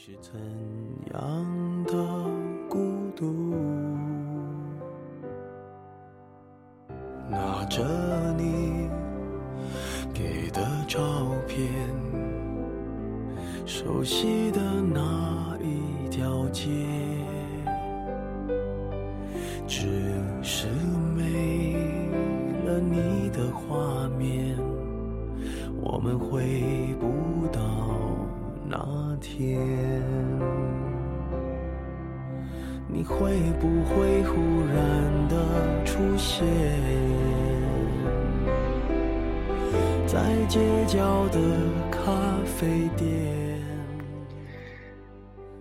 是怎样的孤独？拿着你给的照片，熟悉的那一条街，天。你会不会忽然的出现在街角的咖啡店？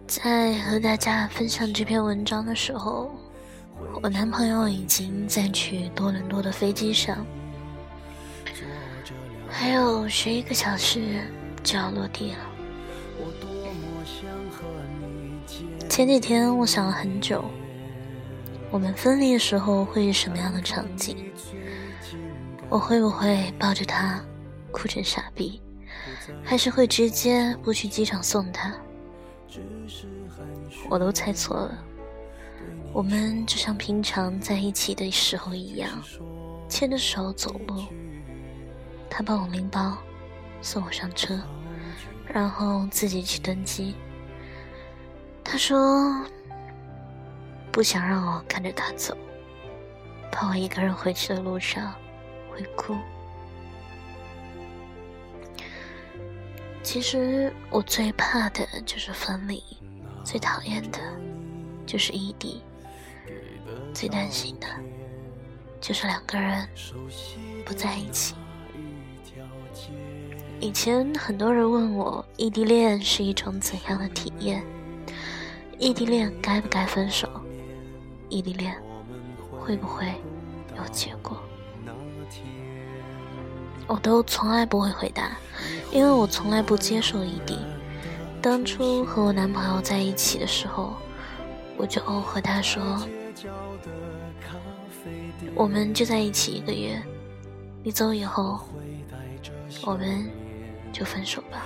在和大家分享这篇文章的时候，我男朋友已经在去多伦多的飞机上，还有十一个小时就要落地了。前几天我想了很久，我们分离的时候会是什么样的场景？我会不会抱着他哭成傻逼，还是会直接不去机场送他？我都猜错了。我们就像平常在一起的时候一样，牵着手走路，他帮我拎包，送我上车，然后自己去登机。他说：“不想让我看着他走，怕我一个人回去的路上会哭。其实我最怕的就是分离，最讨厌的就是异地，最担心的就是两个人不在一起。以前很多人问我，异地恋是一种怎样的体验？”异地恋该不该分手？异地恋会不会有结果？我都从来不会回答，因为我从来不接受异地。当初和我男朋友在一起的时候，我就和他说：“我们就在一起一个月，你走以后，我们就分手吧。”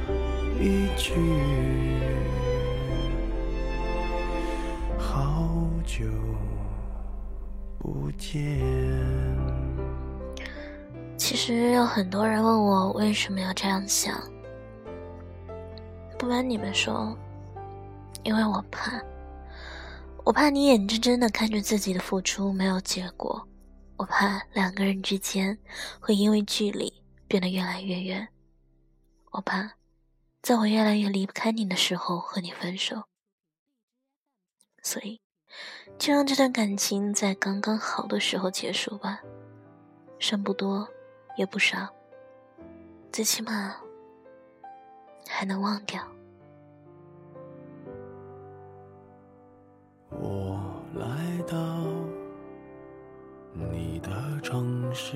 一句好久不见。其实有很多人问我为什么要这样想，不瞒你们说，因为我怕，我怕你眼睁睁的看着自己的付出没有结果，我怕两个人之间会因为距离变得越来越远，我怕。在我越来越离不开你的时候和你分手，所以就让这段感情在刚刚好的时候结束吧，剩不多也不少，最起码还能忘掉。我来到你的城市。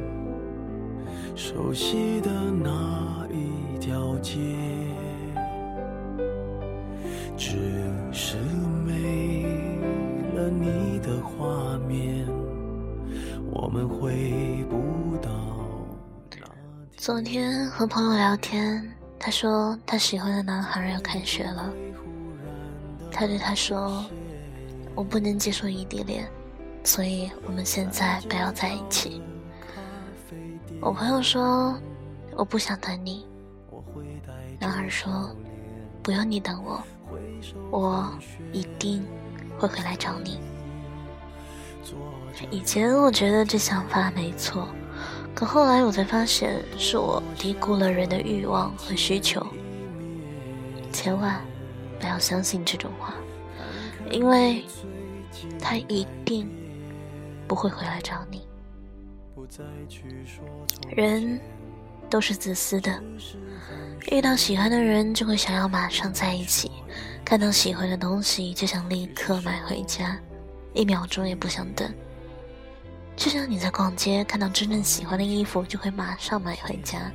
熟悉的那一条街，只是没了你的画面。我们回不到昨天和朋友聊天，他说他喜欢的男孩要开学了，他对他说：‘我不能接受异地恋，所以我们现在不要在一起。’我朋友说：“我不想等你。”男孩说：“不用你等我，我一定会回来找你。”以前我觉得这想法没错，可后来我才发现是我低估了人的欲望和需求。千万不要相信这种话，因为他一定不会回来找你。人都是自私的，遇到喜欢的人就会想要马上在一起，看到喜欢的东西就想立刻买回家，一秒钟也不想等。就像你在逛街看到真正喜欢的衣服，就会马上买回家。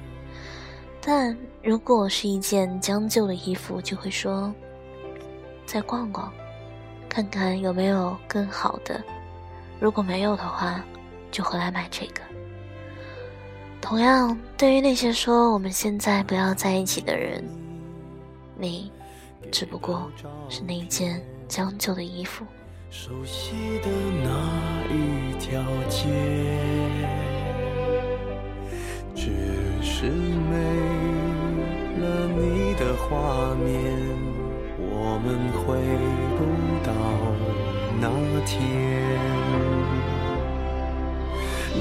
但如果是一件将就的衣服，就会说再逛逛，看看有没有更好的。如果没有的话，就回来买这个。同样，对于那些说我们现在不要在一起的人，你只不过是那一件将就的衣服。熟悉的那一条街，只是没了你的画面，我们回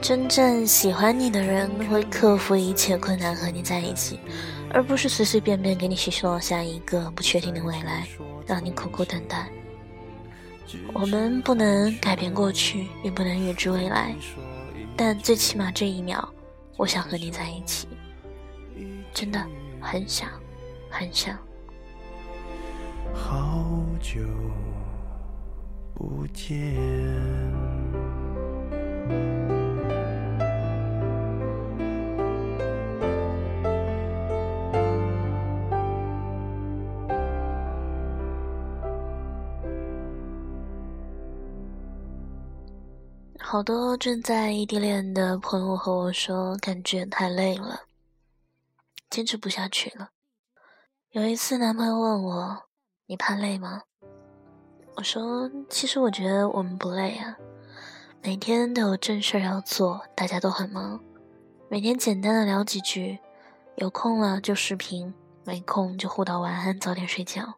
真正喜欢你的人会克服一切困难和你在一起，而不是随随便便给你许诺下一个不确定的未来，让你苦苦等待。我们不能改变过去，也不能预知未来，但最起码这一秒，我想和你在一起，真的很想，很想。好久不见。好多正在异地恋的朋友和我说，感觉太累了，坚持不下去了。有一次，男朋友问我：“你怕累吗？”我说：“其实我觉得我们不累啊，每天都有正事要做，大家都很忙，每天简单的聊几句，有空了就视频，没空就互道晚安，早点睡觉。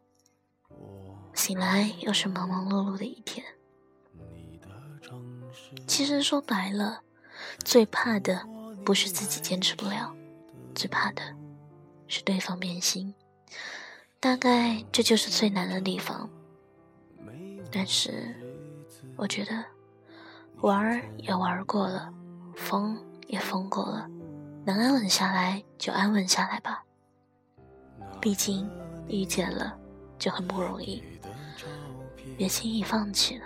醒来又是忙忙碌碌的一天。”其实说白了，最怕的不是自己坚持不了，最怕的是对方变心。大概这就是最难的地方。但是，我觉得玩儿也玩过了，疯也疯过了，能安稳下来就安稳下来吧。毕竟遇见了就很不容易，别轻易放弃了。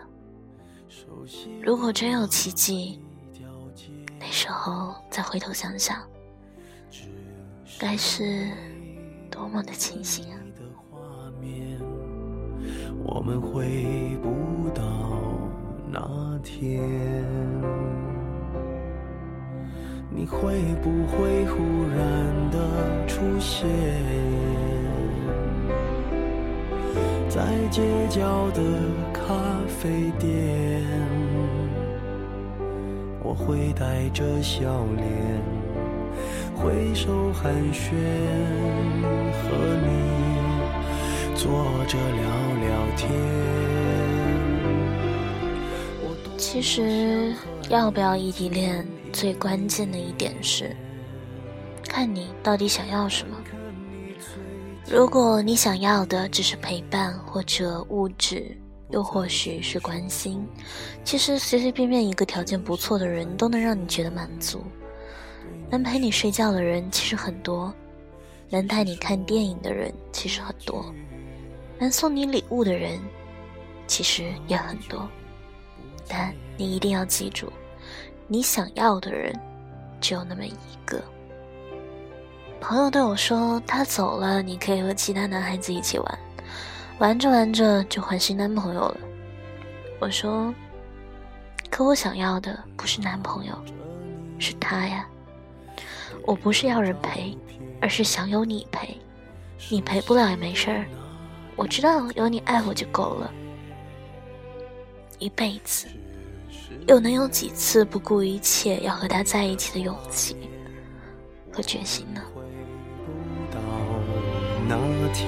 如果真有奇迹，那时候再回头想想，该是多么的庆幸啊！我们回不到那天，你会不会忽然的出现在街角的咖啡店？我会带着笑脸挥手寒暄，和你坐着聊聊天。其实，要不要异地恋，最关键的一点是，看你到底想要什么。如果你想要的只是陪伴或者物质，又或许是关心。其实随随便便一个条件不错的人都能让你觉得满足。能陪你睡觉的人其实很多，能带你看电影的人其实很多，能送你礼物的人其实也很多。但你一定要记住，你想要的人只有那么一个。朋友对我说：“他走了，你可以和其他男孩子一起玩，玩着玩着就换新男朋友了。”我说：“可我想要的不是男朋友，是他呀。我不是要人陪，而是想有你陪。你陪不了也没事儿，我知道有你爱我就够了。一辈子，又能有几次不顾一切要和他在一起的勇气和决心呢？”那天，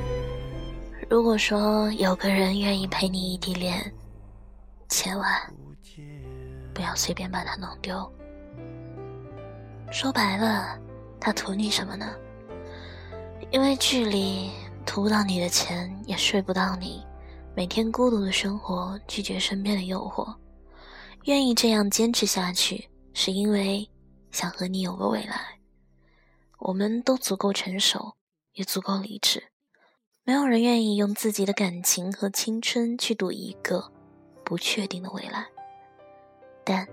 如果说有个人愿意陪你异地恋，千万不要随便把他弄丢。说白了，他图你什么呢？因为距离，图不到你的钱，也睡不到你，每天孤独的生活，拒绝身边的诱惑，愿意这样坚持下去，是因为想和你有个未来。我们都足够成熟，也足够理智。没有人愿意用自己的感情和青春去赌一个不确定的未来，但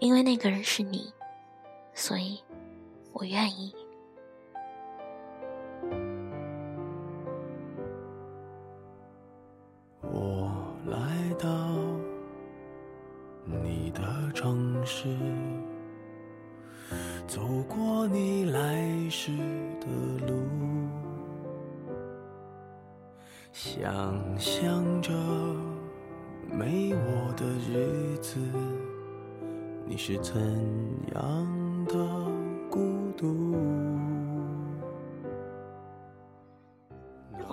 因为那个人是你，所以我愿意。我来到你的城市，走过你来时的路。想象着没我的日子，你是怎样的孤独？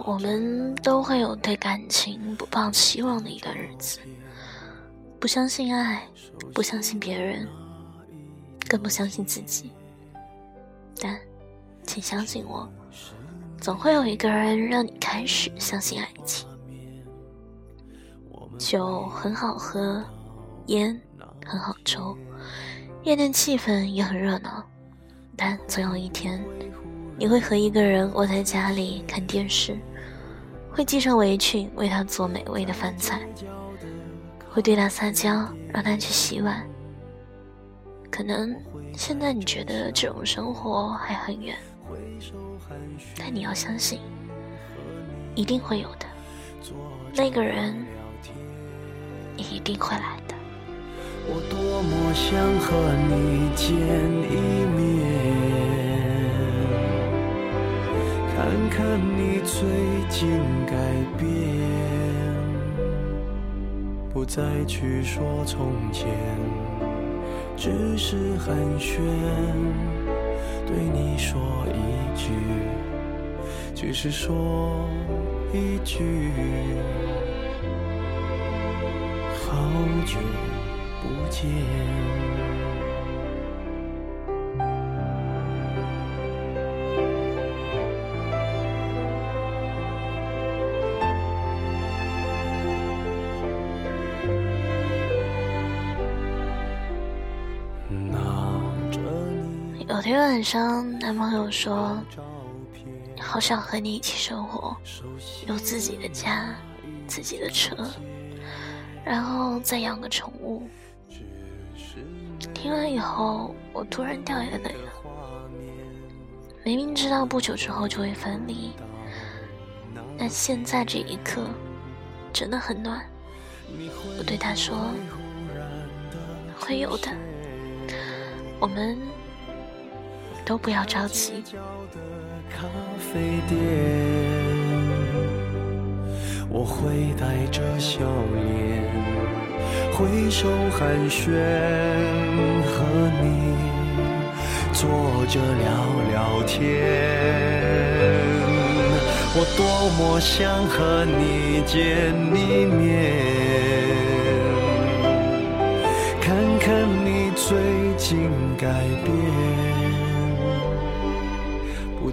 我们都会有对感情不抱期望的一段日子，不相信爱，不相信别人，更不相信自己。但，请相信我。总会有一个人让你开始相信爱情。酒很好喝，烟很好抽，夜店气氛也很热闹。但总有一天，你会和一个人窝在家里看电视，会系上围裙为他做美味的饭菜，会对他撒娇让他去洗碗。可能现在你觉得这种生活还很远。但你要相信，一定会有的。那个人，一定会来的。我多么想和你见一面，看看你最近改变，不再去说从前，只是寒暄，对你说一句。只是说一句，好久不见。有天晚上，男朋友说。好想和你一起生活，有自己的家，自己的车，然后再养个宠物。听完以后，我突然掉眼泪了。明明知道不久之后就会分离，但现在这一刻真的很暖。我对他说：“会有的，我们都不要着急。”咖啡店我会带着笑脸，挥手寒暄，和你坐着聊聊天。我多么想和你见一面，看看你最近改变，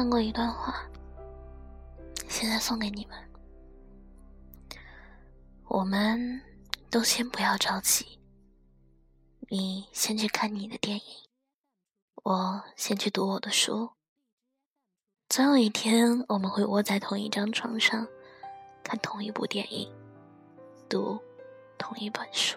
看过一段话。现在送给你们，我们都先不要着急。你先去看你的电影，我先去读我的书。总有一天，我们会窝在同一张床上，看同一部电影，读同一本书。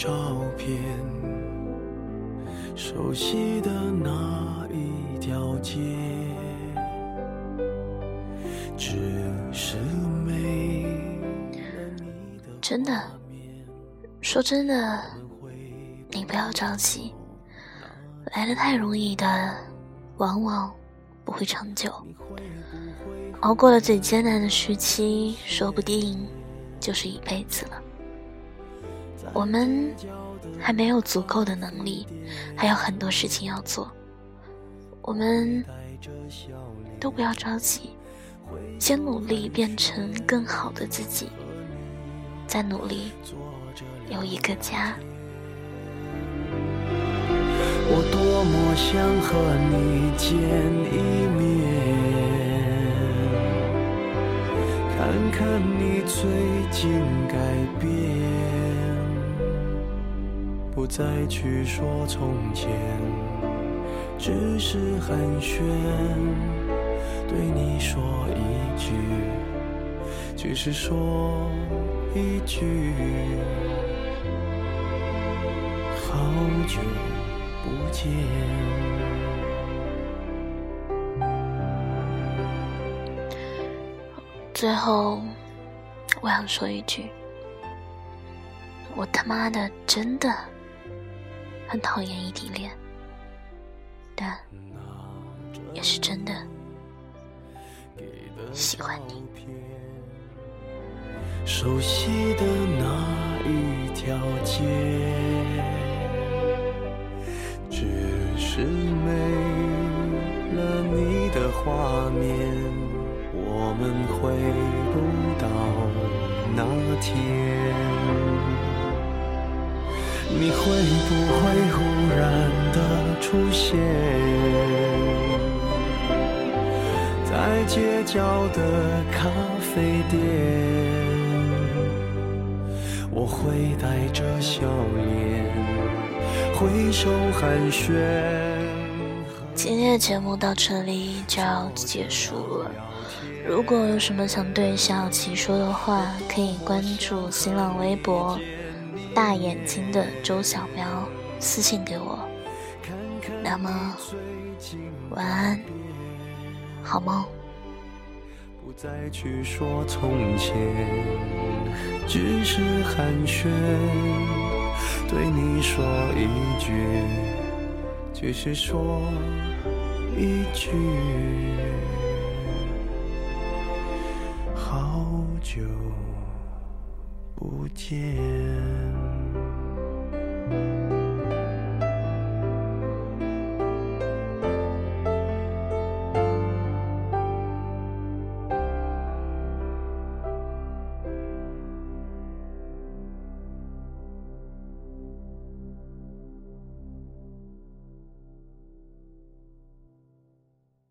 照片，熟悉的那一条街。只是没真的，说真的，你不要着急。来的太容易的，往往不会长久。熬过了最艰难的时期，说不定就是一辈子了。我们还没有足够的能力，还有很多事情要做。我们都不要着急，先努力变成更好的自己。再努力有一个家。我多么想和你见一面，看看你最近改变，不再去说从前，只是寒暄，对你说一句，只是说。一句，好久不见。最后，我想说一句，我他妈的真的很讨厌异地恋，但也是真的喜欢你。熟悉的那一条街，只是没了你的画面，我们会你会不会忽然的出现，在街角的咖啡店？我会带着笑脸挥手寒暄。今天的节目到这里就要结束了。如果有什么想对小琪说的话，可以关注新浪微博“大眼睛的周小苗”，私信给我。那么，晚安，好梦。不再去说从前，只是寒暄，对你说一句，只是说一句，好久不见。